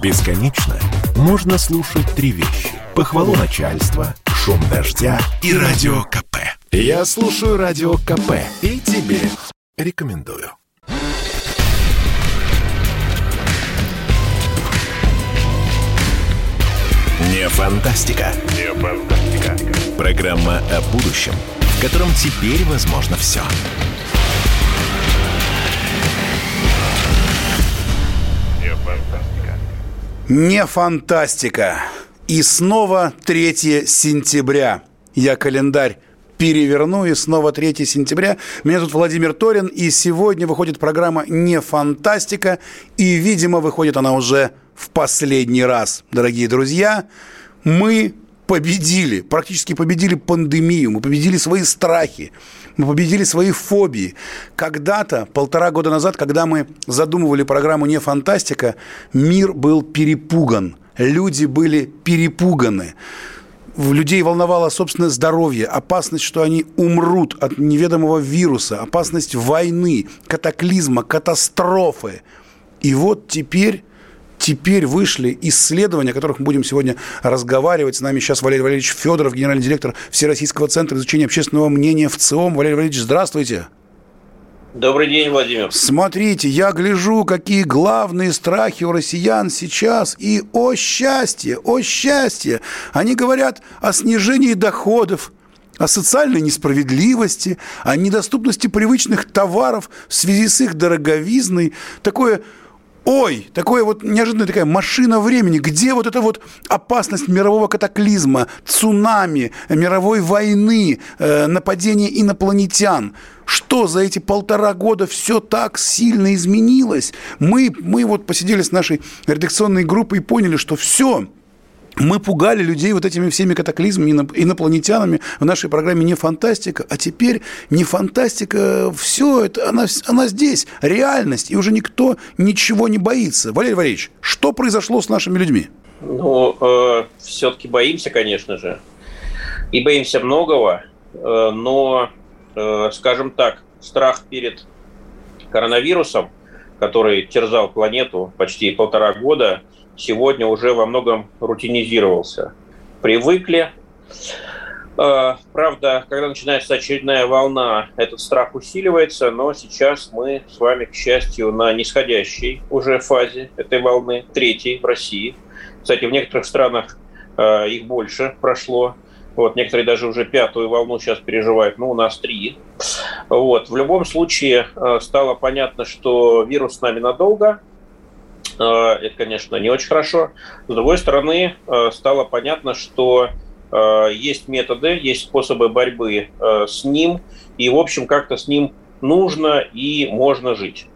Бесконечно можно слушать три вещи. Похвалу начальства, шум дождя и радио КП. Я слушаю радио КП и тебе рекомендую. Не фантастика. Не фантастика. Программа о будущем, в котором теперь возможно все. Не Не фантастика. И снова 3 сентября. Я календарь переверну, и снова 3 сентября. Меня тут Владимир Торин, и сегодня выходит программа «Не фантастика», и, видимо, выходит она уже в последний раз. Дорогие друзья, мы победили, практически победили пандемию, мы победили свои страхи, мы победили свои фобии. Когда-то, полтора года назад, когда мы задумывали программу «Не фантастика», мир был перепуган, люди были перепуганы людей волновало собственное здоровье, опасность, что они умрут от неведомого вируса, опасность войны, катаклизма, катастрофы. И вот теперь теперь вышли исследования, о которых мы будем сегодня разговаривать. С нами сейчас Валерий Валерьевич Федоров, генеральный директор Всероссийского центра изучения общественного мнения в ЦИОМ. Валерий Валерьевич, здравствуйте. Добрый день, Владимир. Смотрите, я гляжу, какие главные страхи у россиян сейчас. И о счастье, о счастье. Они говорят о снижении доходов, о социальной несправедливости, о недоступности привычных товаров в связи с их дороговизной. Такое ой, такое вот неожиданная такая машина времени, где вот эта вот опасность мирового катаклизма, цунами, мировой войны, э, нападения инопланетян. Что за эти полтора года все так сильно изменилось? Мы, мы вот посидели с нашей редакционной группой и поняли, что все, мы пугали людей вот этими всеми катаклизмами, инопланетянами в нашей программе «Не фантастика», а теперь не фантастика, все это, она, она здесь, реальность, и уже никто ничего не боится. Валерий Валерьевич, что произошло с нашими людьми? Ну, э, все-таки боимся, конечно же, и боимся многого, э, но, э, скажем так, страх перед коронавирусом, который терзал планету почти полтора года – сегодня уже во многом рутинизировался. Привыкли. Э, правда, когда начинается очередная волна, этот страх усиливается, но сейчас мы с вами, к счастью, на нисходящей уже фазе этой волны, третьей в России. Кстати, в некоторых странах э, их больше прошло. Вот, некоторые даже уже пятую волну сейчас переживают, ну, у нас три. Вот, в любом случае э, стало понятно, что вирус с нами надолго, это, конечно, не очень хорошо. С другой стороны, э, стало понятно, что э, есть методы, есть способы борьбы с ним, и, в общем, как-то с ним нужно и можно жить.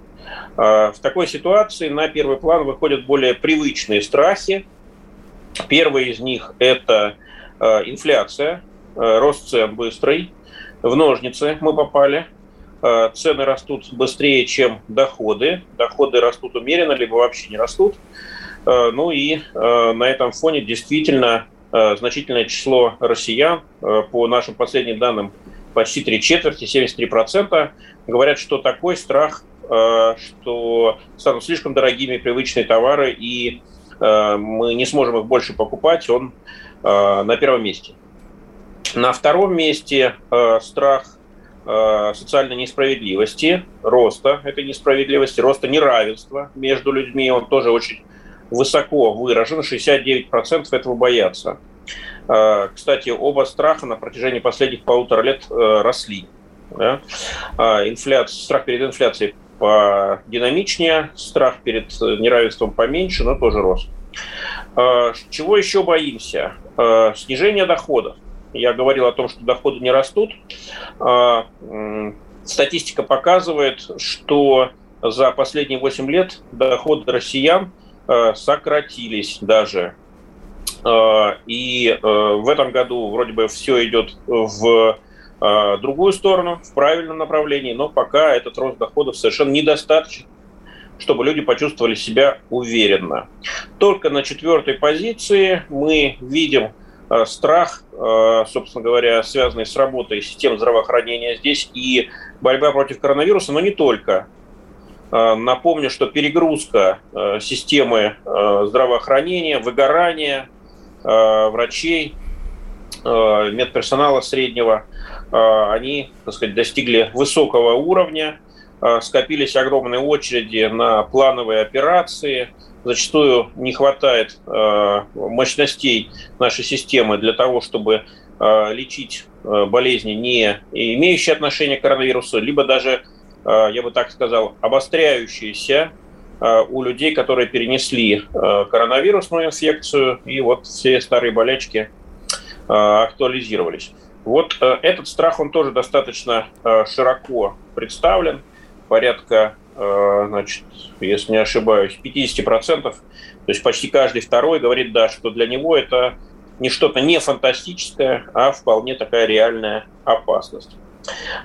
В такой ситуации на первый план выходят более привычные страхи. Первый из них – это инфляция, рост цен быстрый. В ножницы мы попали – Э, цены растут быстрее, чем доходы. Доходы растут умеренно, либо вообще не растут. Э, ну и э, на этом фоне действительно значительное число россиян, по нашим последним данным, почти три четверти, 73%, говорят, что такой страх, что станут слишком дорогими привычные товары, и мы не сможем их больше покупать, он на первом месте. На втором месте страх Э, социальной несправедливости, роста этой несправедливости, роста неравенства между людьми. Он тоже очень высоко выражен, 69% этого боятся. Э, кстати, оба страха на протяжении последних полутора лет э, росли. Да? Инфляция, страх перед инфляцией динамичнее, страх перед неравенством поменьше, но тоже рос. Чего еще боимся? Снижение доходов. Я говорил о том, что доходы не растут. А, статистика показывает, что за последние 8 лет доходы россиян а, сократились даже. А, и в этом году вроде бы все идет в другую сторону, в правильном направлении, но пока этот рост доходов совершенно недостаточен, чтобы люди почувствовали себя уверенно. Только на четвертой позиции мы видим страх, э, собственно говоря, связанный с работой системы здравоохранения здесь и борьба против коронавируса, но не только. Напомню, что перегрузка системы здравоохранения, выгорание врачей, медперсонала среднего, они, так сказать, достигли высокого уровня, скопились огромные очереди на плановые операции – зачастую не хватает э, мощностей нашей системы для того, чтобы э, лечить э, болезни, не имеющие отношения к коронавирусу, либо даже, я бы так сказал, обостряющиеся у людей, которые перенесли коронавирусную инфекцию, и вот все старые болячки актуализировались. Вот этот страх, он тоже достаточно широко представлен. Порядка значит, если не ошибаюсь, 50%, то есть почти каждый второй говорит, да, что для него это не что-то не фантастическое, а вполне такая реальная опасность.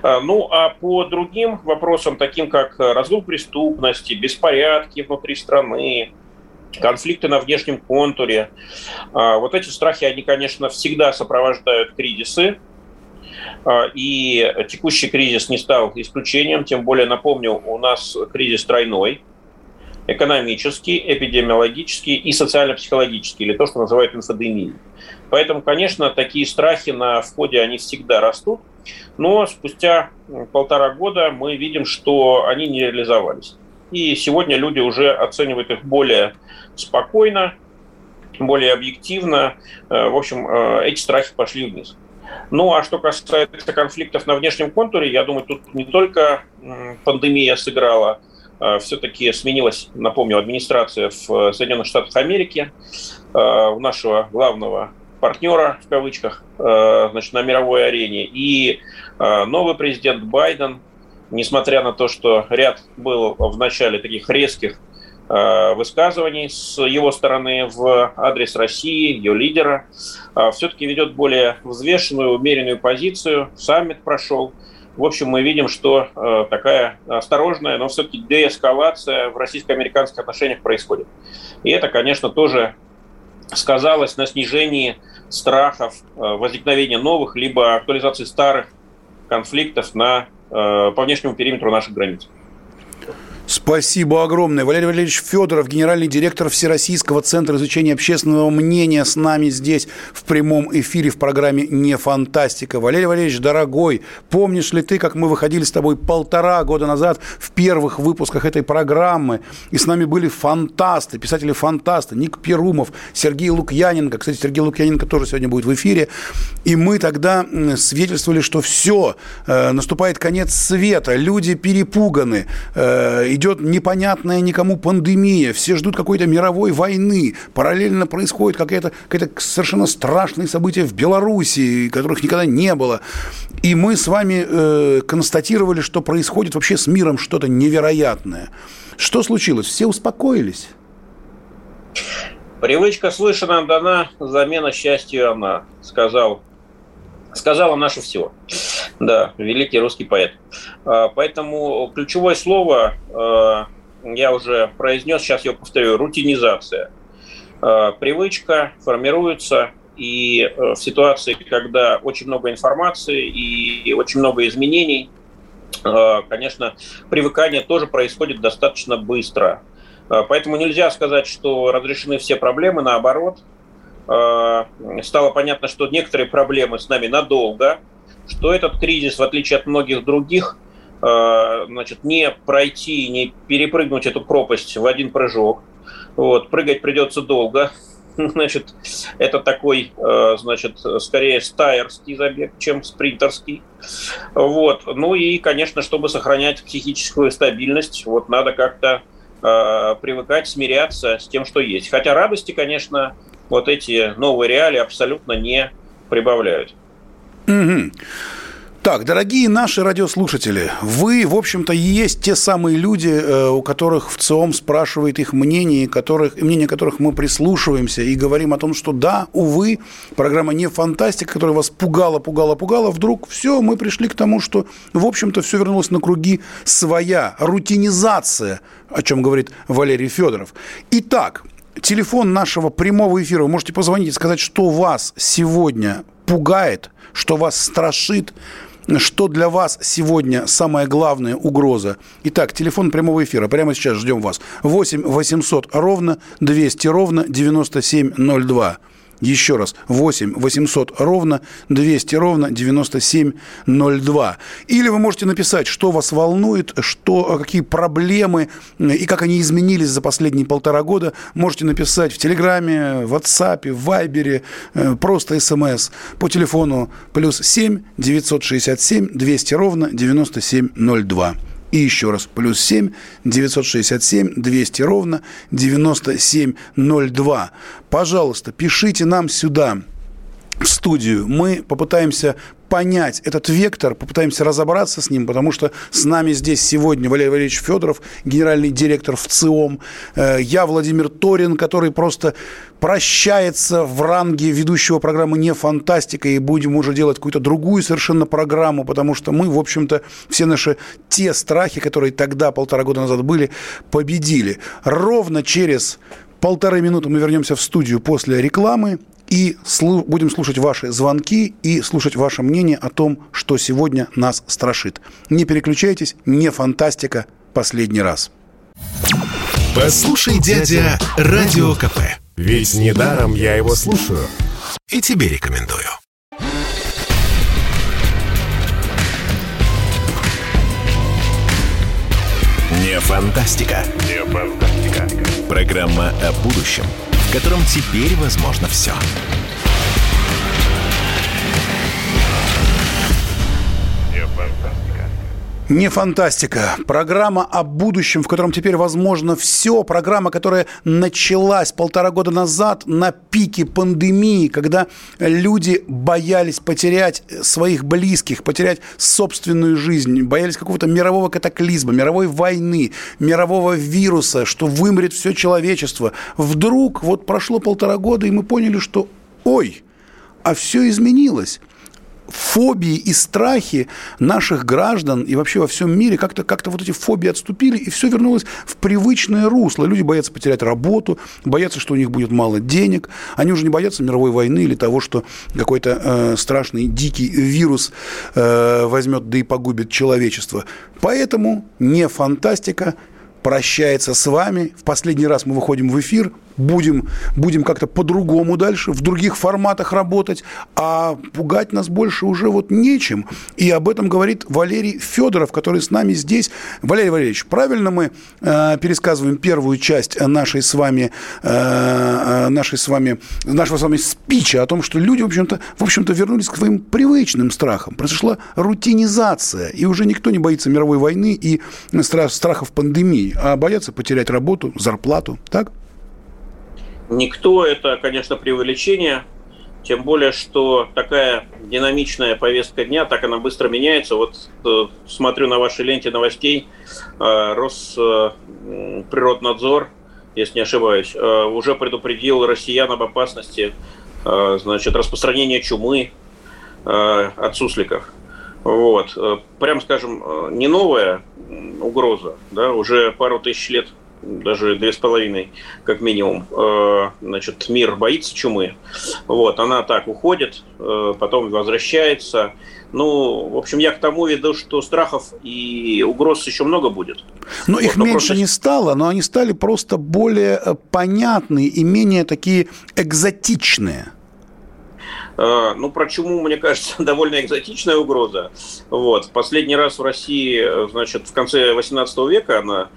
Э, ну, а по другим вопросам, таким как разгул преступности, беспорядки внутри страны, конфликты на внешнем контуре, э, вот эти страхи, они, конечно, всегда сопровождают кризисы, и текущий кризис не стал исключением, тем более, напомню, у нас кризис тройной, экономический, эпидемиологический и социально-психологический, или то, что называют инфодемией. Поэтому, конечно, такие страхи на входе, они всегда растут, но спустя полтора года мы видим, что они не реализовались. И сегодня люди уже оценивают их более спокойно, более объективно. Э, в общем, э, эти страхи пошли вниз. Ну, а что касается конфликтов на внешнем контуре, я думаю, тут не только пандемия сыграла, а все-таки сменилась, напомню, администрация в Соединенных Штатах Америки, а, у нашего главного партнера, в кавычках, а, значит, на мировой арене. И новый президент Байден, несмотря на то, что ряд был в начале таких резких Э, высказываний с его стороны в адрес России, ее лидера, э, все-таки ведет более взвешенную, умеренную позицию. Саммит прошел. В общем, мы видим, что э, такая осторожная, но все-таки деэскалация в российско-американских отношениях происходит. И это, конечно, тоже сказалось на снижении страхов возникновения новых либо актуализации старых конфликтов на, по внешнему периметру наших границ. Спасибо огромное. Валерий Валерьевич Федоров, генеральный директор Всероссийского центра изучения общественного мнения, с нами здесь в прямом эфире в программе «Не фантастика». Валерий Валерьевич, дорогой, помнишь ли ты, как мы выходили с тобой полтора года назад в первых выпусках этой программы, и с нами были фантасты, писатели-фантасты, Ник Перумов, Сергей Лукьяненко. Кстати, Сергей Лукьяненко тоже сегодня будет в эфире. И мы тогда свидетельствовали, что все, э, наступает конец света, люди перепуганы, э, идет непонятная никому пандемия, все ждут какой-то мировой войны, параллельно происходит какое-то какое совершенно страшное событие в Беларуси, которых никогда не было. И мы с вами э, констатировали, что происходит вообще с миром что-то невероятное. Что случилось? Все успокоились? Привычка свыше нам дана, замена счастью она, сказал, сказала наше все. Да, великий русский поэт. А, поэтому ключевое слово а, я уже произнес, сейчас я повторю, рутинизация. А, привычка формируется, и э, в ситуации, когда очень много информации и очень много изменений, конечно, привыкание тоже происходит достаточно быстро. Поэтому нельзя сказать, что разрешены все проблемы, наоборот. Стало понятно, что некоторые проблемы с нами надолго – что этот кризис, в отличие от многих других, э, значит, не пройти, не перепрыгнуть эту пропасть в один прыжок. Вот, прыгать придется долго. Значит, это такой, э, значит, скорее стайерский забег, чем спринтерский. Вот. Ну и, конечно, чтобы сохранять психическую стабильность, вот надо как-то э, привыкать, смиряться с тем, что есть. Хотя радости, конечно, вот эти новые реалии абсолютно не прибавляют. Угу. Так, дорогие наши радиослушатели, вы, в общем-то, есть те самые люди, э, у которых в ЦИОМ спрашивает их мнение, которых, мнение которых мы прислушиваемся и говорим о том, что да, увы, программа не фантастика, которая вас пугала, пугала, пугала, вдруг все, мы пришли к тому, что, в общем-то, все вернулось на круги своя, рутинизация, о чем говорит Валерий Федоров. Итак, телефон нашего прямого эфира, вы можете позвонить и сказать, что вас сегодня пугает – что вас страшит, что для вас сегодня самая главная угроза. Итак, телефон прямого эфира. Прямо сейчас ждем вас. 8 800 ровно 200 ровно 9702. Еще раз, 8 800 ровно 200 ровно 9702. Или вы можете написать, что вас волнует, что, какие проблемы и как они изменились за последние полтора года. Можете написать в Телеграме, в WhatsApp, в Вайбере, э, просто смс по телефону плюс 7 967 200 ровно 9702. И еще раз, плюс 7 967 200 ровно 9702. Пожалуйста, пишите нам сюда в студию. Мы попытаемся понять этот вектор, попытаемся разобраться с ним, потому что с нами здесь сегодня Валерий Валерьевич Федоров, генеральный директор в ЦИОМ, э, я Владимир Торин, который просто прощается в ранге ведущего программы «Не фантастика», и будем уже делать какую-то другую совершенно программу, потому что мы, в общем-то, все наши те страхи, которые тогда, полтора года назад были, победили. Ровно через полторы минуты мы вернемся в студию после рекламы и слу- будем слушать ваши звонки и слушать ваше мнение о том, что сегодня нас страшит. Не переключайтесь, не фантастика, последний раз. Послушай, дядя, Радио КП. Ведь недаром я его слушаю. И тебе рекомендую. Не фантастика. Не фантастика. Программа о будущем, в котором теперь возможно все. Фантастика. Не фантастика. Программа о будущем, в котором теперь возможно все. Программа, которая началась полтора года назад на пике пандемии, когда люди боялись потерять своих близких, потерять собственную жизнь, боялись какого-то мирового катаклизма, мировой войны, мирового вируса, что вымрет все человечество. Вдруг вот прошло полтора года, и мы поняли, что ой, а все изменилось фобии и страхи наших граждан и вообще во всем мире, как-то как вот эти фобии отступили, и все вернулось в привычное русло. Люди боятся потерять работу, боятся, что у них будет мало денег. Они уже не боятся мировой войны или того, что какой-то э, страшный дикий вирус э, возьмет да и погубит человечество. Поэтому не фантастика прощается с вами. В последний раз мы выходим в эфир будем, будем как-то по-другому дальше, в других форматах работать, а пугать нас больше уже вот нечем. И об этом говорит Валерий Федоров, который с нами здесь. Валерий Валерьевич, правильно мы э, пересказываем первую часть нашей с вами, э, нашей с вами, нашего с вами спича о том, что люди, в общем-то, в общем-то, вернулись к своим привычным страхам. Произошла рутинизация, и уже никто не боится мировой войны и страх, страхов пандемии, а боятся потерять работу, зарплату, так? Никто, это, конечно, преувеличение. Тем более, что такая динамичная повестка дня, так она быстро меняется. Вот э, смотрю на вашей ленте новостей, э, Росприроднадзор, если не ошибаюсь, э, уже предупредил россиян об опасности э, значит, распространения чумы э, от сусликов. Вот. Э, прям скажем, э, не новая угроза, да, уже пару тысяч лет даже две с половиной, как минимум. Э, значит, мир боится чумы. Вот, она так уходит, э, потом возвращается. Ну, в общем, я к тому веду, что страхов и угроз еще много будет. Но вот, их но меньше просто... не стало, но они стали просто более э, понятные и менее такие экзотичные. Ну, про чуму, мне кажется, довольно экзотичная угроза. Вот. Последний раз в России, значит, в конце 18 века она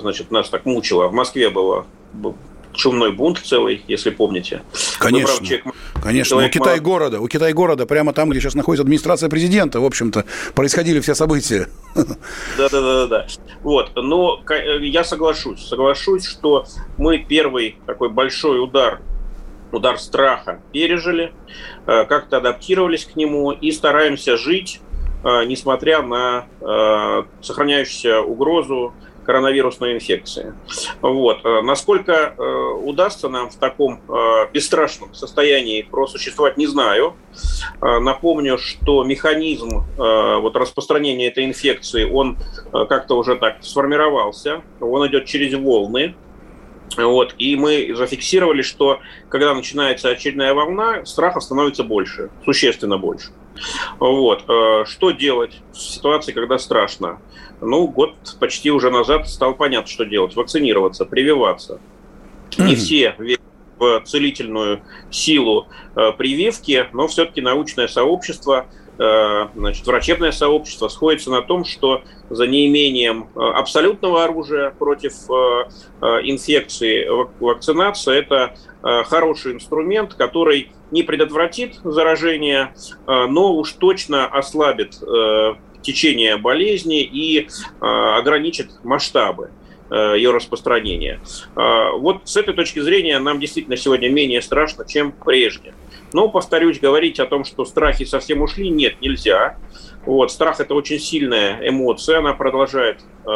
значит, нас так мучило. В Москве было чумной бунт целый, если помните. Конечно, Выбрав человек, конечно. Человек у Китай-города, у Китай-города, прямо там, где сейчас находится администрация президента, в общем-то, происходили все события. Да-да-да. Вот, но я соглашусь, соглашусь, что мы первый такой большой удар удар страха пережили, э, как-то адаптировались к нему и стараемся жить, э, несмотря на сохраняющуюся угрозу коронавирусной инфекции. Вот. Э, насколько э, удастся нам в таком э, бесстрашном состоянии просуществовать, не знаю. Напомню, что механизм вот, распространения этой инфекции, он как-то уже так сформировался. Он идет через волны. Вот, и мы зафиксировали, что когда начинается очередная волна, страхов становится больше, существенно больше. Вот. Что делать в ситуации, когда страшно? Ну, год почти уже назад стало понятно, что делать. Вакцинироваться, прививаться. Не все верят в целительную силу э, прививки, но все-таки научное сообщество Э, значит, врачебное сообщество сходится на том, что за неимением э, абсолютного оружия против э, инфекции вакцинация – это хороший инструмент, который не предотвратит заражение, но уж точно ослабит течение болезни и ограничит масштабы ее распространения. Вот с этой точки зрения нам действительно сегодня менее страшно, чем прежде. Но, повторюсь, говорить о том, что страхи совсем ушли, нет, нельзя. Вот, страх – это очень сильная эмоция, она продолжает э,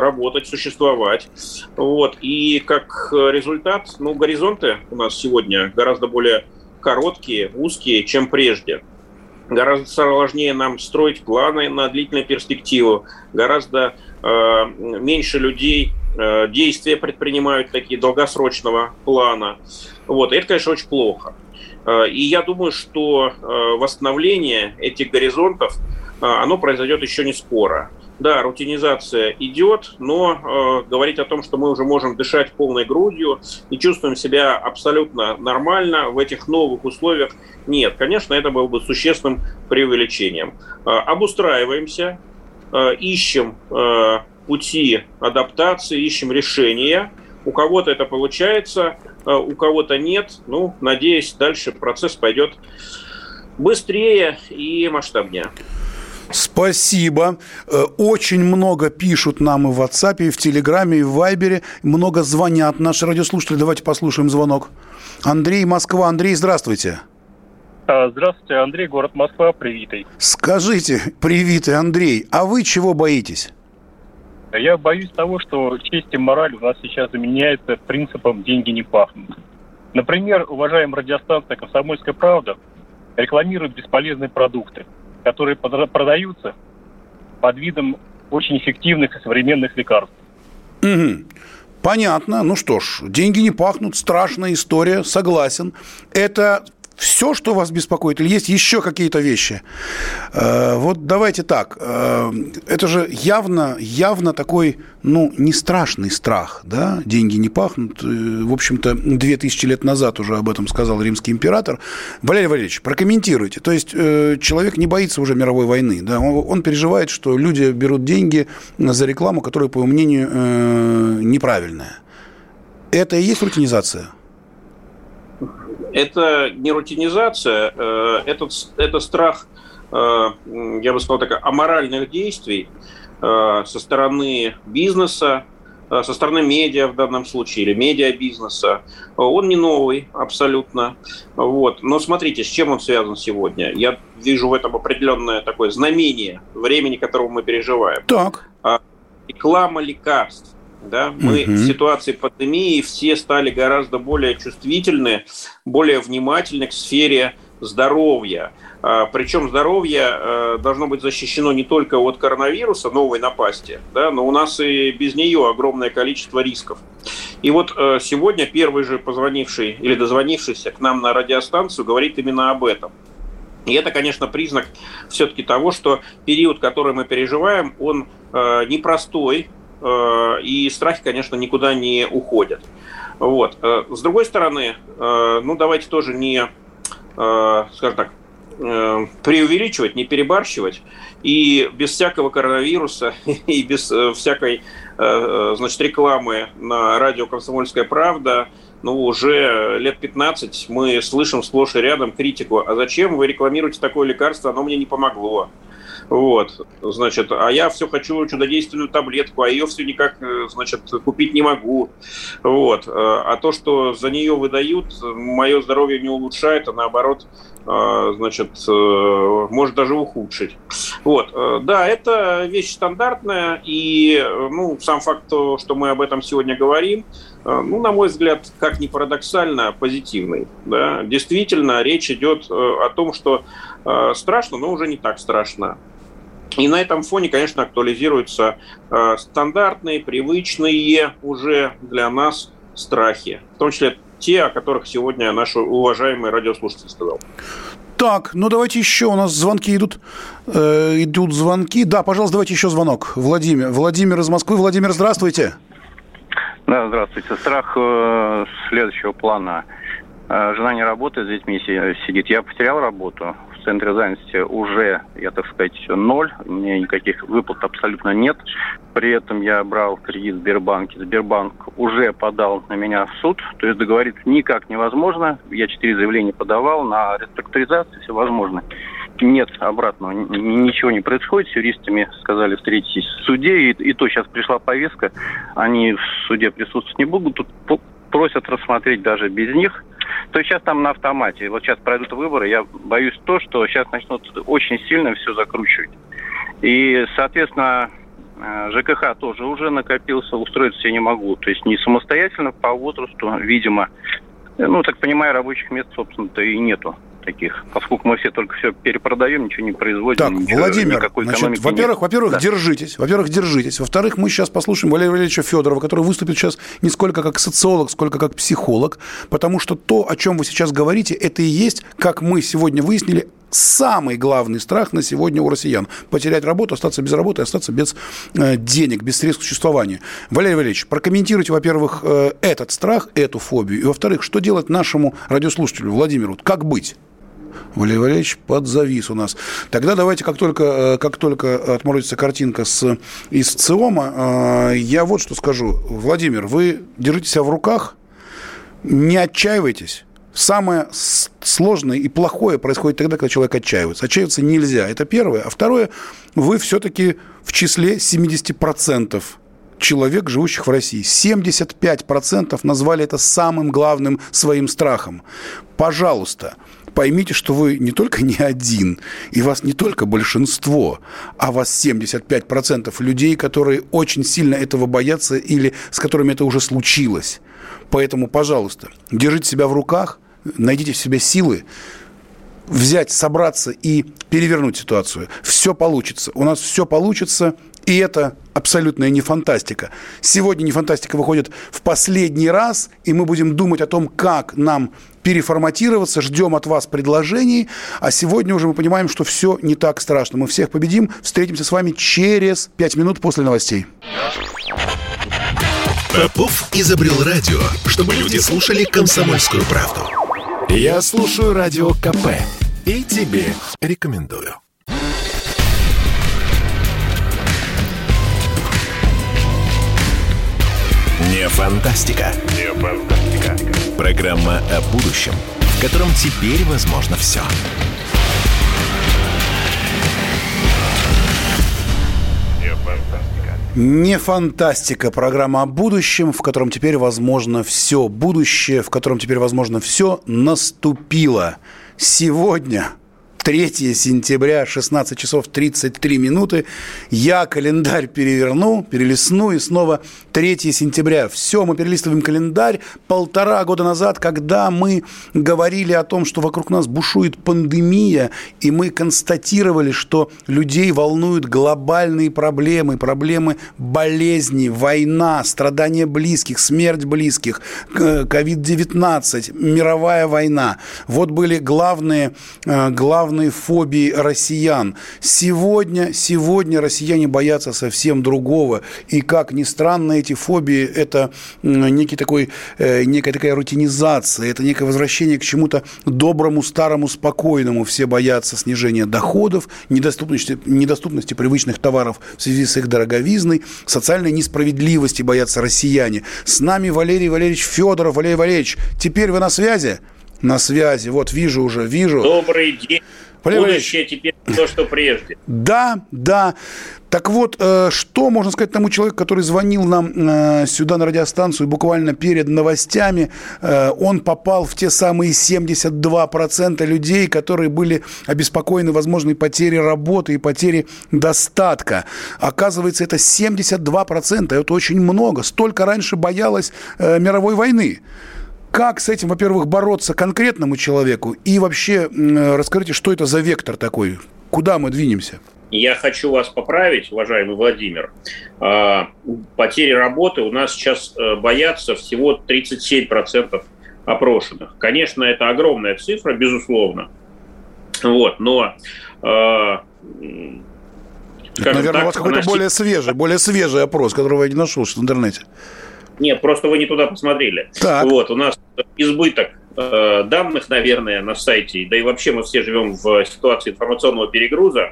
работать, существовать. Вот, и как результат, ну, горизонты у нас сегодня гораздо более короткие, узкие, чем прежде. Гораздо сложнее нам строить планы на длительную перспективу, гораздо э, меньше людей э, действия предпринимают такие долгосрочного плана. Вот, и это, конечно, очень плохо. Э, и я думаю, что э, восстановление этих горизонтов, э, оно произойдет еще не скоро. Да, рутинизация идет, но э, говорить о том, что мы уже можем дышать полной грудью и чувствуем себя абсолютно нормально в этих новых условиях, нет. Конечно, это было бы существенным преувеличением. Э, обустраиваемся, э, ищем э, пути адаптации, ищем решения. У кого-то это получается, а у кого-то нет. Ну, надеюсь, дальше процесс пойдет быстрее и масштабнее. Спасибо. Э, очень много пишут нам и в WhatsApp, и в Телеграме, и в Вайбере. Много звонят наши радиослушатели. Давайте послушаем звонок. Андрей, Москва. Андрей, здравствуйте. А, здравствуйте, Андрей, город Москва, привитый. Скажите, привитый Андрей, а вы чего боитесь? Я боюсь того, что честь и мораль у нас сейчас заменяется принципом «деньги не пахнут». Например, уважаемая радиостанция «Комсомольская правда» рекламирует бесполезные продукты, которые продаются под видом очень эффективных и современных лекарств. Угу. Понятно. Ну что ж, деньги не пахнут, страшная история, согласен. Это все, что вас беспокоит, или есть еще какие-то вещи? Э, вот давайте так. Э, это же явно, явно такой, ну, не страшный страх, да? Деньги не пахнут. Э, в общем-то, 2000 лет назад уже об этом сказал римский император. Валерий Валерьевич, прокомментируйте. То есть человек не боится уже мировой войны, да? Он переживает, что люди берут деньги за рекламу, которая, по его мнению, неправильная. Это и есть рутинизация? Это не рутинизация, э, это, это страх, э, я бы сказал так, аморальных действий э, со стороны бизнеса, со стороны медиа в данном случае, или медиабизнеса. Он не новый абсолютно. Вот. Но смотрите, с чем он связан сегодня. Я вижу в этом определенное такое знамение времени, которого мы переживаем. Так. А, реклама лекарств да? Мы угу. в ситуации пандемии все стали гораздо более чувствительны, более внимательны к сфере здоровья. А, причем здоровье э, должно быть защищено не только от коронавируса, новой напасти, да, но у нас и без нее огромное количество рисков. И вот э, сегодня первый же позвонивший или дозвонившийся к нам на радиостанцию говорит именно об этом. И это, конечно, признак все-таки того, что период, который мы переживаем, он э, непростой, и страхи, конечно, никуда не уходят. Вот. Э, с другой стороны, э, ну давайте тоже не, скажем так, преувеличивать, не перебарщивать. И без всякого коронавируса, и без всякой значит, рекламы на радио «Комсомольская правда», ну, уже лет 15 мы слышим сплошь и рядом критику. А зачем вы рекламируете такое лекарство? Оно мне не помогло. Вот, значит, а я все хочу чудодейственную таблетку, а ее все никак, э, значит, купить не могу. Вот, э, а то, что за нее выдают, мое здоровье не улучшает, а наоборот, э, значит, может даже ухудшить. Вот, да, это вещь стандартная, и, ну, сам факт, что мы об этом сегодня говорим, ну, на мой взгляд, как ни парадоксально, позитивный. Да? Действительно, речь идет о том, что страшно, но уже не так страшно. И на этом фоне, конечно, актуализируются э, стандартные, привычные уже для нас страхи, в том числе те, о которых сегодня наш уважаемый радиослушатель сказал. Так, ну давайте еще. У нас звонки идут. Э, идут звонки. Да, пожалуйста, давайте еще звонок. Владимир. Владимир из Москвы. Владимир, здравствуйте. Да, здравствуйте. Страх э, следующего плана. Э, жена не работает, с детьми сидит. Я потерял работу в центре занятости уже, я так сказать, ноль. У меня никаких выплат абсолютно нет. При этом я брал кредит в Сбербанке. Сбербанк уже подал на меня в суд. То есть договориться никак невозможно. Я четыре заявления подавал на реструктуризацию, все возможно. Нет обратного, ничего не происходит. С юристами сказали встретитесь в суде. И, и то сейчас пришла повестка. Они в суде присутствовать не будут. Тут просят рассмотреть даже без них – то сейчас там на автомате. Вот сейчас пройдут выборы, я боюсь то, что сейчас начнут очень сильно все закручивать. И, соответственно, э, ЖКХ тоже уже накопился, устроиться я не могу. То есть не самостоятельно по возрасту, видимо. Ну, так понимаю, рабочих мест, собственно-то, и нету таких, поскольку мы все только все перепродаем, ничего не производим. Так, ничего, Владимир, значит, во-первых, во-первых, да. держитесь, во-первых, держитесь. Во-вторых, мы сейчас послушаем Валерия Валерьевича Федорова, который выступит сейчас не сколько как социолог, сколько как психолог, потому что то, о чем вы сейчас говорите, это и есть, как мы сегодня выяснили, самый главный страх на сегодня у россиян. Потерять работу, остаться без работы, остаться без э, денег, без средств существования. Валерий Валерьевич, прокомментируйте, во-первых, э, этот страх, эту фобию, и, во-вторых, что делать нашему радиослушателю Владимиру? Как быть? Валерий Валерьевич подзавис у нас. Тогда давайте, как только, э, как только отморозится картинка с, из ЦИОМа, э, я вот что скажу. Владимир, вы держите себя в руках, не отчаивайтесь. Самое сложное и плохое происходит тогда, когда человек отчаивается. Отчаиваться нельзя. Это первое. А второе, вы все-таки в числе 70% человек, живущих в России. 75% назвали это самым главным своим страхом. Пожалуйста, поймите, что вы не только не один, и вас не только большинство, а вас 75% людей, которые очень сильно этого боятся или с которыми это уже случилось. Поэтому, пожалуйста, держите себя в руках, найдите в себе силы, взять, собраться и перевернуть ситуацию. Все получится. У нас все получится, и это абсолютная не фантастика. Сегодня не фантастика выходит в последний раз, и мы будем думать о том, как нам переформатироваться, ждем от вас предложений, а сегодня уже мы понимаем, что все не так страшно. Мы всех победим. Встретимся с вами через пять минут после новостей. Попов изобрел радио, чтобы люди слушали комсомольскую правду. Я слушаю радио КП и тебе рекомендую. Не фантастика. Не фантастика. Программа о будущем, в котором теперь возможно все. Не фантастика. Не фантастика. Программа о будущем, в котором теперь возможно все. Будущее, в котором теперь возможно все, наступило. Сегодня 3 сентября, 16 часов 33 минуты. Я календарь переверну, перелистну, и снова 3 сентября. Все, мы перелистываем календарь. Полтора года назад, когда мы говорили о том, что вокруг нас бушует пандемия, и мы констатировали, что людей волнуют глобальные проблемы, проблемы болезни, война, страдания близких, смерть близких, ковид-19, мировая война. Вот были главные, э, главные главной фобии россиян. Сегодня, сегодня россияне боятся совсем другого. И, как ни странно, эти фобии – это некий такой, э, некая такая рутинизация, это некое возвращение к чему-то доброму, старому, спокойному. Все боятся снижения доходов, недоступности, недоступности привычных товаров в связи с их дороговизной, социальной несправедливости боятся россияне. С нами Валерий Валерьевич Федоров. Валерий Валерьевич, теперь вы на связи? На связи. Вот вижу уже, вижу. Добрый день. Валерий Будущее теперь то, что прежде. Да, да. Так вот, э, что можно сказать тому человеку, который звонил нам э, сюда на радиостанцию буквально перед новостями? Э, он попал в те самые 72% людей, которые были обеспокоены возможной потерей работы и потерей достатка. Оказывается, это 72%. Это очень много. Столько раньше боялась мировой войны. Как с этим, во-первых, бороться конкретному человеку? И вообще расскажите, что это за вектор такой? Куда мы двинемся? я хочу вас поправить, уважаемый Владимир. А, потери работы у нас сейчас э, боятся всего 37% опрошенных. Конечно, это огромная цифра, безусловно. Вот, но э, Наверное, так, у вас какой-то наш... более свежий, более свежий опрос, которого я не нашел в интернете. Нет, просто вы не туда посмотрели. Так. Вот, у нас избыток э, данных, наверное, на сайте, да и вообще мы все живем в ситуации информационного перегруза.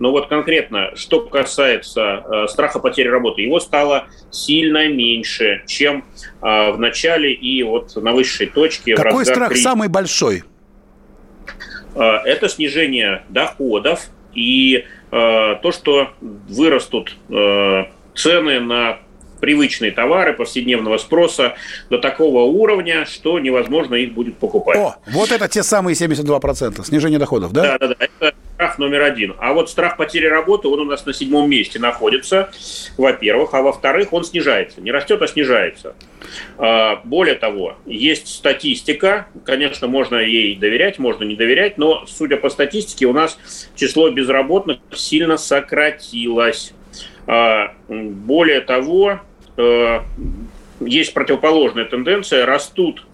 Но вот конкретно, что касается э, страха потери работы, его стало сильно меньше, чем э, в начале и вот на высшей точке. Какой страх кризиса. самый большой? Э, это снижение доходов и э, то, что вырастут э, цены на привычные товары повседневного спроса до такого уровня, что невозможно их будет покупать. О, вот это те самые 72%, снижение доходов, да? Да, да, да. Это страх номер один. А вот страх потери работы, он у нас на седьмом месте находится, во-первых. А во-вторых, он снижается. Не растет, а снижается. А, более того, есть статистика, конечно, можно ей доверять, можно не доверять, но, судя по статистике, у нас число безработных сильно сократилось. А, более того, Э, есть противоположная тенденция, растут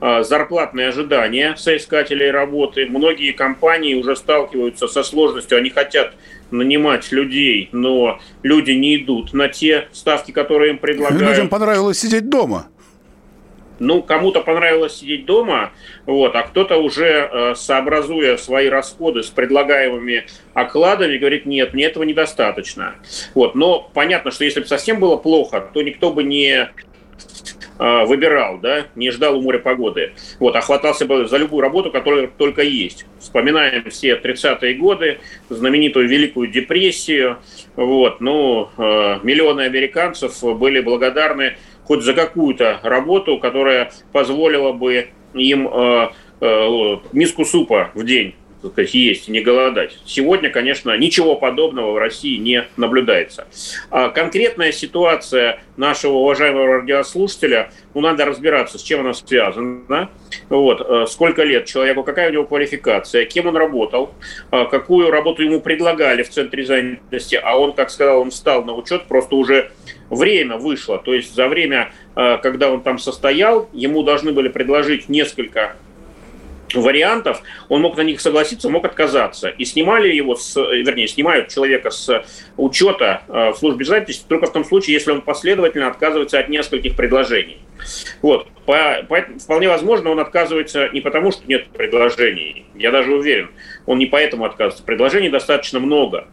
э, зарплатные ожидания соискателей работы. Многие компании уже сталкиваются со сложностью, они хотят нанимать людей, но люди не идут на те ставки, которые им предлагают. Людям понравилось сидеть дома. Ну, кому-то понравилось сидеть дома, вот, а кто-то уже, э, сообразуя свои расходы с предлагаемыми окладами, говорит, нет, мне этого недостаточно. Вот, но понятно, что если бы совсем было плохо, то никто бы не э, выбирал, да, не ждал у моря погоды. Вот, а хватался бы за любую работу, которая только есть. Вспоминаем все 30-е годы, знаменитую Великую депрессию. Вот, ну, э, миллионы американцев были благодарны хоть за какую-то работу, которая позволила бы им э, э, миску супа в день сказать, есть не голодать. Сегодня, конечно, ничего подобного в России не наблюдается. А конкретная ситуация нашего уважаемого радиослушателя, ну, надо разбираться, с чем она связана. Вот, э, сколько лет человеку, какая у него квалификация, кем он работал, э, какую работу ему предлагали в центре занятости, а он, как сказал, он встал на учет, просто уже время вышло. То есть за время, э, когда он там состоял, ему должны были предложить несколько вариантов, он мог на них согласиться, мог отказаться. И снимали его, с, вернее, снимают человека с учета э, в службе занятости только в том случае, если он последовательно отказывается от нескольких предложений. Вот. По, по, вполне возможно, он отказывается не потому, что нет предложений. Я даже уверен, он не поэтому отказывается. Предложений достаточно много.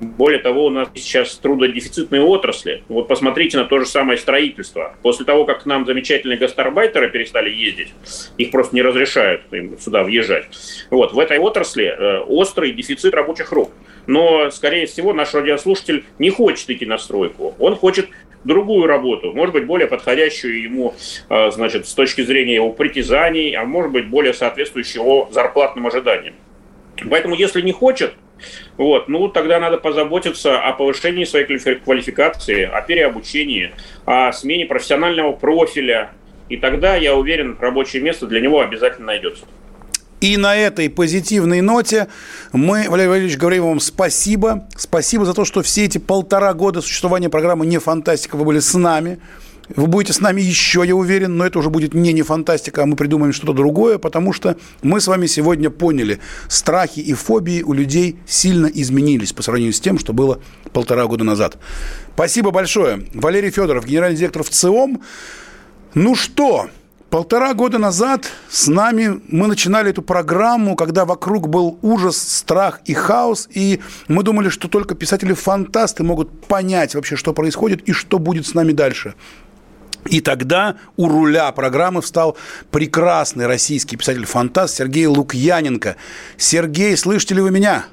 Более того, у нас сейчас трудодефицитные отрасли. Вот посмотрите на то же самое строительство. После того, как к нам замечательные гастарбайтеры перестали ездить, их просто не разрешают им сюда въезжать. Вот, в этой отрасли э, острый дефицит рабочих рук. Но, скорее всего, наш радиослушатель не хочет идти на стройку. Он хочет другую работу, может быть, более подходящую ему, э, значит, с точки зрения его притязаний, а может быть, более соответствующую его зарплатным ожиданиям. Поэтому, если не хочет, вот, ну, тогда надо позаботиться о повышении своей квалификации, о переобучении, о смене профессионального профиля. И тогда, я уверен, рабочее место для него обязательно найдется. И на этой позитивной ноте мы, Валерий Валерьевич, говорим вам спасибо. Спасибо за то, что все эти полтора года существования программы «Не фантастика» вы были с нами. Вы будете с нами еще, я уверен, но это уже будет не не фантастика, а мы придумаем что-то другое, потому что мы с вами сегодня поняли, страхи и фобии у людей сильно изменились по сравнению с тем, что было полтора года назад. Спасибо большое. Валерий Федоров, генеральный директор в ЦИОМ. Ну что, Полтора года назад с нами мы начинали эту программу, когда вокруг был ужас, страх и хаос, и мы думали, что только писатели-фантасты могут понять вообще, что происходит и что будет с нами дальше. И тогда у руля программы встал прекрасный российский писатель-фантаст Сергей Лукьяненко. Сергей, слышите ли вы меня?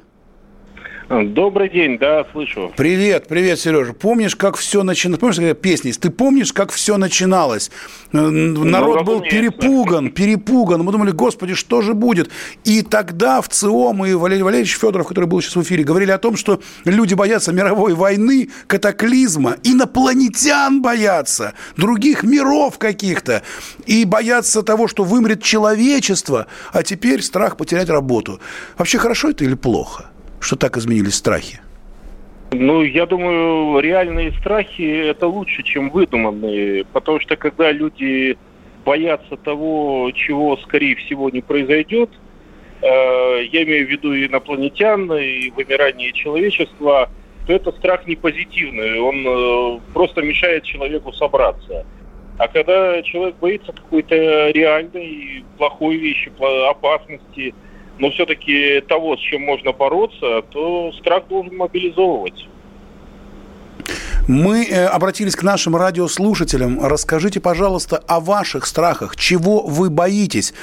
Добрый день, да, слышу. Привет, привет, Сережа. Помнишь, как все начиналось? Помнишь, песни? Ты помнишь, как все начиналось? Э, народ ну, был перепуган, перепуган. Мы думали, господи, что же будет? И тогда в ЦИОМ и Валерий Валерьевич Федоров, который был сейчас в эфире, говорили о том, что люди боятся мировой войны, катаклизма, инопланетян боятся, других миров каких-то, и боятся того, что вымрет человечество, а теперь страх потерять работу. Вообще хорошо это или плохо? Что так изменились страхи? Ну, я думаю, реальные страхи – это лучше, чем выдуманные, потому что когда люди боятся того, чего, скорее всего, не произойдет, э, я имею в виду инопланетян, и вымирание человечества, то это страх не позитивный, он э, просто мешает человеку собраться. А когда человек боится какой-то реальной, плохой вещи, опасности – но все-таки того, с чем можно бороться, то страх должен мобилизовывать. Мы э, обратились к нашим радиослушателям. Расскажите, пожалуйста, о ваших страхах. Чего вы боитесь?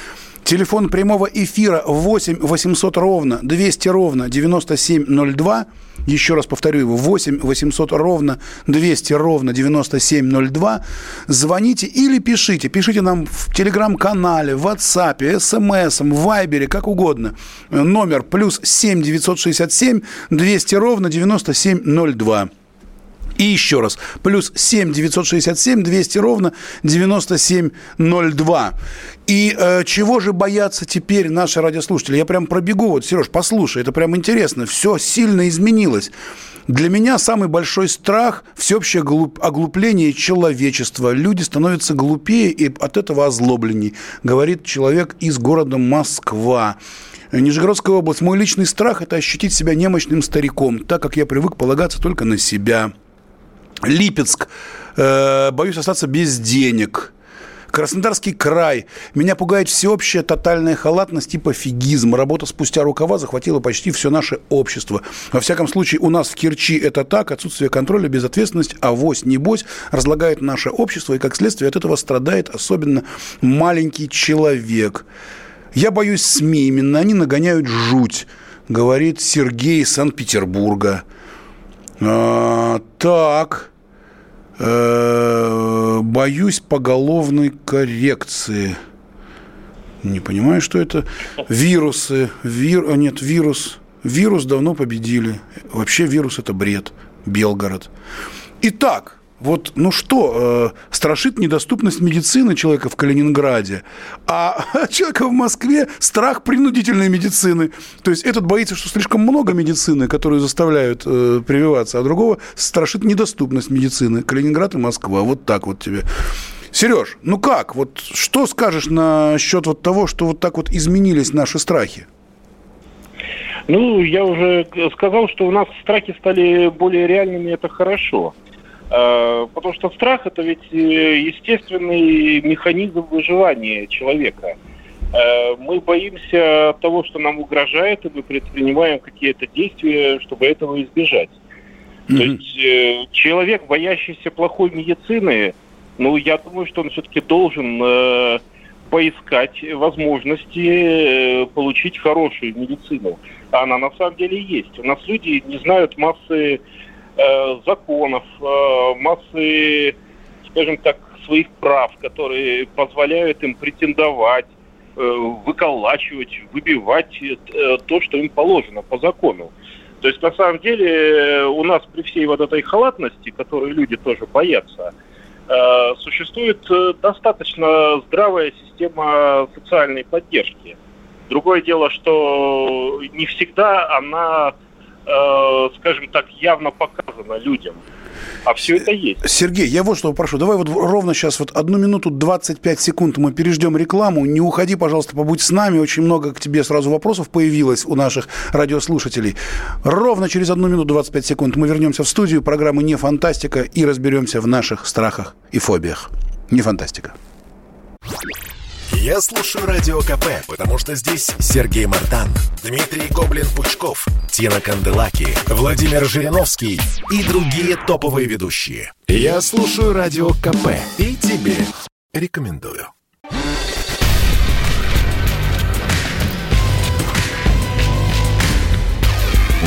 Телефон прямого эфира 8 800 ровно 200 ровно 9702. Еще раз повторю его. 8 800 ровно 200 ровно 9702. Звоните или пишите. Пишите нам в телеграм-канале, в WhatsApp, смс, в Вайбере, как угодно. Номер плюс 7 967 200 ровно 9702. И еще раз, плюс 7 967 200 ровно 9702. И э, чего же боятся теперь наши радиослушатели? Я прям пробегу. Вот, Сереж, послушай, это прям интересно. Все сильно изменилось. Для меня самый большой страх – всеобщее оглупление человечества. Люди становятся глупее и от этого озлобленней, говорит человек из города Москва. Нижегородская область. Мой личный страх – это ощутить себя немощным стариком, так как я привык полагаться только на себя. Липецк. Э, боюсь остаться без денег. Краснодарский край. Меня пугает всеобщая тотальная халатность и пофигизм. Работа спустя рукава захватила почти все наше общество. Во всяком случае, у нас в Керчи это так. Отсутствие контроля, безответственность, авось, небось разлагает наше общество. И, как следствие, от этого страдает особенно маленький человек. Я боюсь СМИ. Именно они нагоняют жуть, говорит Сергей из Санкт-Петербурга. А, так. Э, боюсь поголовной коррекции. Не понимаю, что это. Вирусы. Вир... А нет, вирус. Вирус давно победили. Вообще вирус – это бред. Белгород. Итак, вот, ну что, э, страшит недоступность медицины человека в Калининграде, а человека в Москве страх принудительной медицины. То есть этот боится, что слишком много медицины, которую заставляют э, прививаться, а другого страшит недоступность медицины. Калининград и Москва. Вот так вот тебе. Сереж, ну как? Вот что скажешь насчет вот того, что вот так вот изменились наши страхи? Ну, я уже сказал, что у нас страхи стали более реальными, это хорошо. Потому что страх это ведь э, естественный механизм выживания человека. Э, мы боимся того, что нам угрожает, и мы предпринимаем какие-то действия, чтобы этого избежать. Mm-hmm. То есть человек, боящийся плохой медицины, ну, я думаю, что он все-таки должен поискать возможности получить хорошую медицину. Она на самом деле есть. У нас люди не знают массы Э, законов, э, массы, скажем так, своих прав, которые позволяют им претендовать, э, выколачивать, выбивать то, что им положено по закону. То есть, на самом деле, у нас при всей вот этой халатности, которой люди тоже боятся, существует достаточно здравая система социальной поддержки. Другое дело, что не всегда она э, скажем так, явно показано людям. А все это есть. Сергей, я вот что попрошу. Давай вот ровно сейчас вот одну минуту 25 секунд мы переждем рекламу. Не уходи, пожалуйста, побудь с нами. Очень много к тебе сразу вопросов появилось у наших радиослушателей. Ровно через одну минуту 25 секунд мы вернемся в студию программы «Не фантастика» и разберемся в наших страхах и фобиях. Не фантастика. Я слушаю Радио КП, потому что здесь Сергей Мартан, Дмитрий Гоблин-Пучков, Тина Канделаки, Владимир Жириновский и другие топовые ведущие. Я слушаю Радио КП и тебе рекомендую.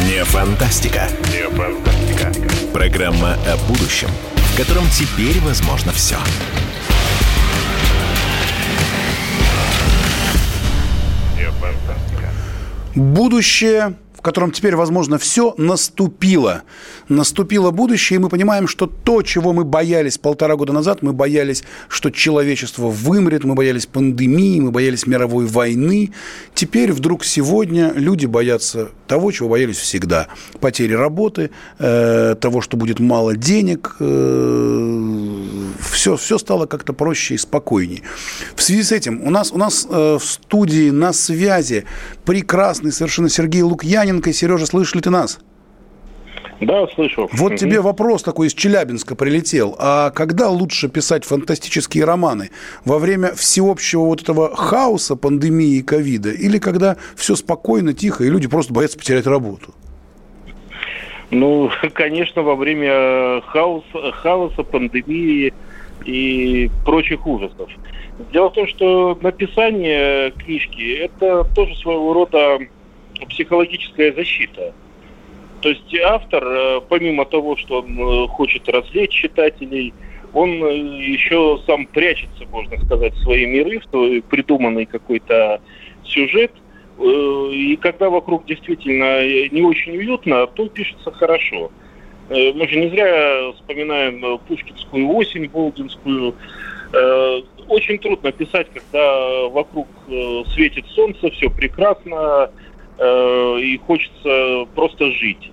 Не фантастика. Не фантастика. Программа о будущем, в котором теперь возможно все. Все. Будущее, в котором теперь возможно все, наступило. Наступило будущее, и мы понимаем, что то, чего мы боялись полтора года назад, мы боялись, что человечество вымрет, мы боялись пандемии, мы боялись мировой войны. Теперь вдруг сегодня люди боятся того, чего боялись всегда. Потери работы, э, того, что будет мало денег. Э, все, все стало как-то проще и спокойнее. В связи с этим у нас, у нас э, в студии на связи прекрасный совершенно Сергей Лукьяненко. Сережа, слышишь ли ты нас? Да, слышу. Вот тебе вопрос такой из Челябинска прилетел. А когда лучше писать фантастические романы? Во время всеобщего вот этого хаоса, пандемии и ковида? Или когда все спокойно, тихо, и люди просто боятся потерять работу? Ну, конечно, во время хаоса, хаоса, пандемии и прочих ужасов. Дело в том, что написание книжки – это тоже своего рода психологическая защита. То есть автор, э, помимо того, что он э, хочет развлечь читателей, он э, еще сам прячется, можно сказать, в свои миры, в свой придуманный какой-то сюжет. И когда вокруг действительно не очень уютно, то пишется хорошо. Мы же не зря вспоминаем Пушкинскую осень, Болдинскую. Очень трудно писать, когда вокруг светит солнце, все прекрасно, и хочется просто жить.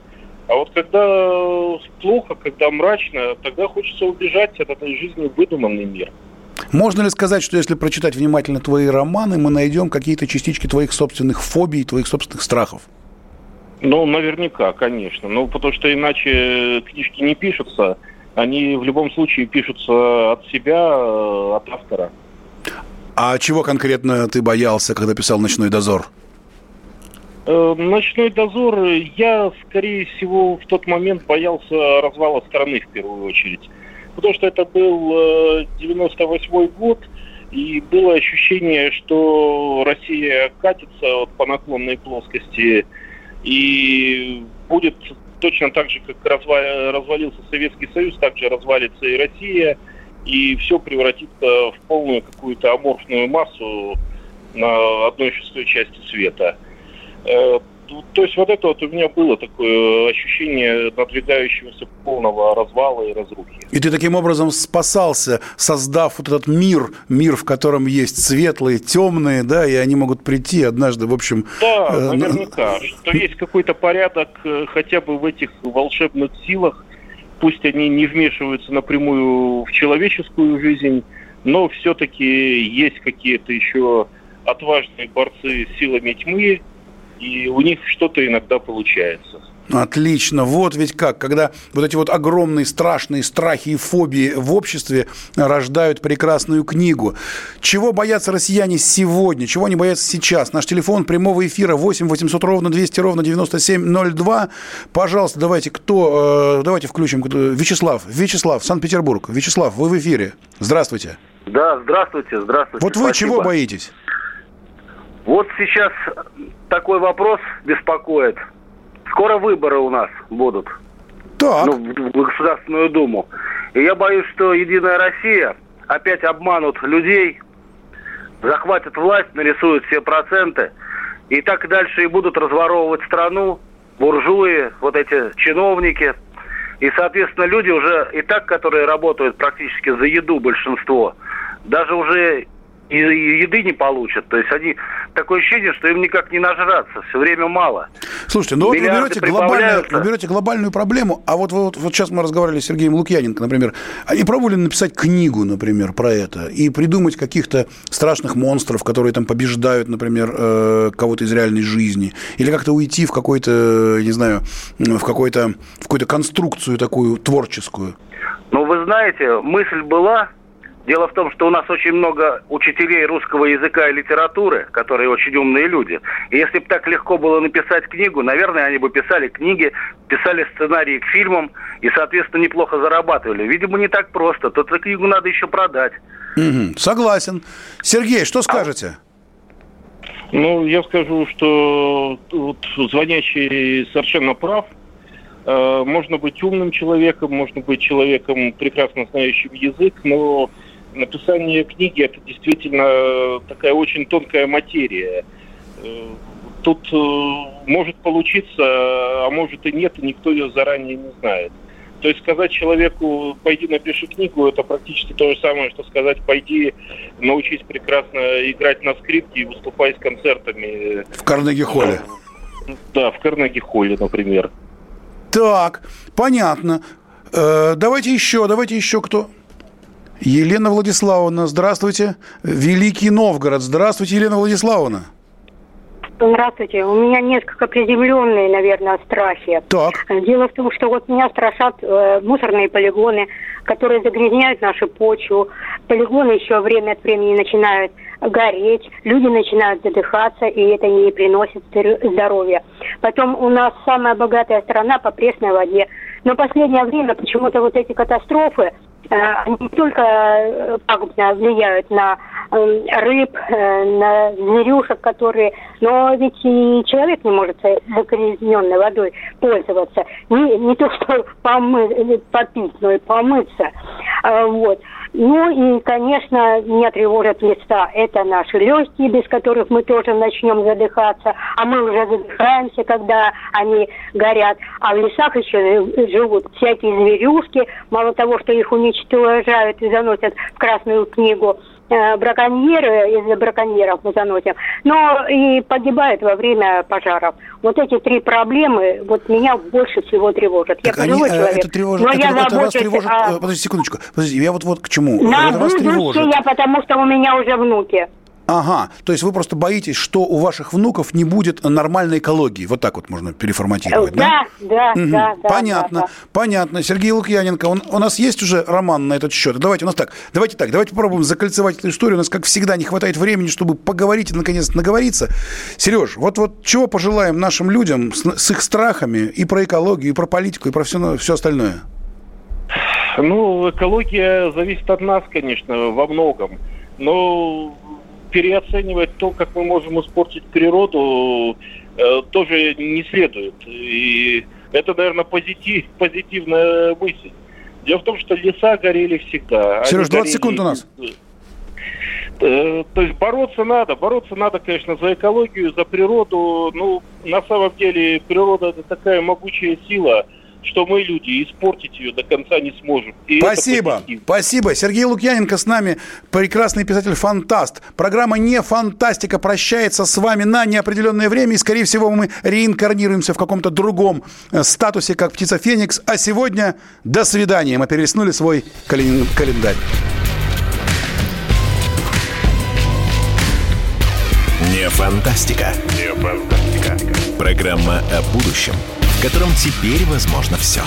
А вот когда плохо, когда мрачно, тогда хочется убежать от этой жизни в выдуманный мир. Можно ли сказать, что если прочитать внимательно твои романы, мы найдем какие-то частички твоих собственных фобий, твоих собственных страхов? Ну, наверняка, конечно. Ну, потому что иначе книжки не пишутся. Они в любом случае пишутся от себя, э, от автора. А чего конкретно ты боялся, когда писал «Ночной дозор»? Э, ночной дозор, я, скорее всего, в тот момент боялся развала страны в первую очередь. Потому что это был 98 э, год, и было ощущение, что Россия катится вот по наклонной плоскости, и будет точно так же, как развалился Советский Союз, так же развалится и Россия, и все превратится в полную какую-то аморфную массу на одной шестой части света – Э, то есть вот это вот у меня было такое ощущение надвигающегося полного развала и разрухи. И ты таким образом спасался, создав вот этот мир, мир, в котором есть светлые, темные, да, и они могут прийти однажды, в общем... Да, э, наверняка, что есть какой-то порядок э, хотя бы в этих волшебных силах, пусть они не вмешиваются напрямую в человеческую жизнь, но все-таки есть какие-то еще отважные борцы с силами тьмы, и у них что-то иногда получается. Отлично. Вот ведь как, когда вот эти вот огромные страшные страхи и фобии в обществе рождают прекрасную книгу. Чего боятся россияне сегодня? Чего они боятся сейчас? Наш телефон прямого эфира 8 800 ровно 200 ровно 9702. Пожалуйста, давайте, кто, э, давайте включим. Вячеслав, Вячеслав, Санкт-Петербург. Вячеслав, вы в эфире. Здравствуйте. Да, здравствуйте, здравствуйте. Вот вы Спасибо. чего боитесь? Вот сейчас такой вопрос беспокоит. Скоро выборы у нас будут. Так. Ну, в Государственную Думу. И я боюсь, что Единая Россия опять обманут людей, захватят власть, нарисуют все проценты, и так дальше и будут разворовывать страну, буржуи, вот эти чиновники. И, соответственно, люди уже и так, которые работают практически за еду большинство, даже уже и еды не получат. То есть они такое ощущение, что им никак не нажраться, все время мало. Слушайте, ну вот вы берете, глобальную, вы берете глобальную проблему, а вот, вот, вот сейчас мы разговаривали с Сергеем Лукьяненко, например, они пробовали написать книгу, например, про это, и придумать каких-то страшных монстров, которые там побеждают, например, э, кого-то из реальной жизни, или как-то уйти в какой-то, не знаю, в какой-то в какую-то конструкцию такую творческую. Ну, вы знаете, мысль была, Дело в том, что у нас очень много учителей русского языка и литературы, которые очень умные люди. И если бы так легко было написать книгу, наверное, они бы писали книги, писали сценарии к фильмам и, соответственно, неплохо зарабатывали. Видимо, не так просто. Тут эту книгу надо еще продать. Угу, согласен. Сергей, что скажете? Ну, я скажу, что вот звонящий совершенно прав. Э, можно быть умным человеком, можно быть человеком, прекрасно знающим язык, но написание книги это действительно такая очень тонкая материя. Э, тут может получиться, а может и нет, и никто ее заранее не знает. То есть сказать человеку, пойди напиши книгу, это практически то же самое, что сказать, пойди научись прекрасно играть на скрипке и выступай с концертами. В Карнеги-холле. Да, в Карнеги-холле, например. Так, понятно. Э, давайте еще, давайте еще кто? Елена Владиславовна, здравствуйте. Великий Новгород, здравствуйте, Елена Владиславовна. Здравствуйте. У меня несколько приземленные, наверное, страхи. Так. Дело в том, что вот меня страшат э, мусорные полигоны, которые загрязняют нашу почву. Полигоны еще время от времени начинают гореть, люди начинают задыхаться, и это не приносит здоровья. Потом у нас самая богатая страна по пресной воде. Но последнее время почему-то вот эти катастрофы, не только э, пагубно влияют на Эм, рыб, э, на зверюшек, которые... Но ведь и человек не может загрязненной водой пользоваться. Не, не то, что помы, попить, но и помыться. Вот. Ну и, конечно, меня тревожат места. Это наши легкие, без которых мы тоже начнем задыхаться. А мы уже задыхаемся, когда они горят. А в лесах еще живут всякие зверюшки. Мало того, что их уничтожают и заносят в Красную книгу, браконьеры, из-за браконьеров мы заносим, но и погибают во время пожаров. Вот эти три проблемы вот меня больше всего тревожат. Так я они, э, человек, это тревожит, но это, я это вас тревожит, о... Э, подождите секундочку, подождите, я вот, вот к чему. На это вас тревожит. я, потому что у меня уже внуки. Ага, то есть вы просто боитесь, что у ваших внуков не будет нормальной экологии. Вот так вот можно переформатировать, да? Да, да, угу. да, да. Понятно, да, да. понятно. Сергей Лукьяненко, он, у нас есть уже роман на этот счет? Давайте у нас так, давайте так, давайте попробуем закольцевать эту историю. У нас, как всегда, не хватает времени, чтобы поговорить и, наконец, наговориться. Сереж, вот, вот чего пожелаем нашим людям с, с их страхами и про экологию, и про политику, и про все, все остальное? Ну, экология зависит от нас, конечно, во многом. Но переоценивать то, как мы можем испортить природу, э, тоже не следует. И это, наверное, позитив, позитивная мысль. Дело в том, что леса горели всегда. Сереж, 20 горели... секунд у нас. Э, то есть бороться надо, бороться надо, конечно, за экологию, за природу. Ну, на самом деле, природа это такая могучая сила – что мы, люди, испортить ее до конца не сможем. И спасибо, спасибо. Сергей Лукьяненко с нами, прекрасный писатель-фантаст. Программа «Не фантастика» прощается с вами на неопределенное время, и, скорее всего, мы реинкарнируемся в каком-то другом э, статусе, как птица Феникс. А сегодня до свидания. Мы перелистнули свой календарь. Не фантастика. Не фантастика. Программа о будущем – в котором теперь возможно все.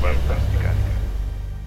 Фантастика.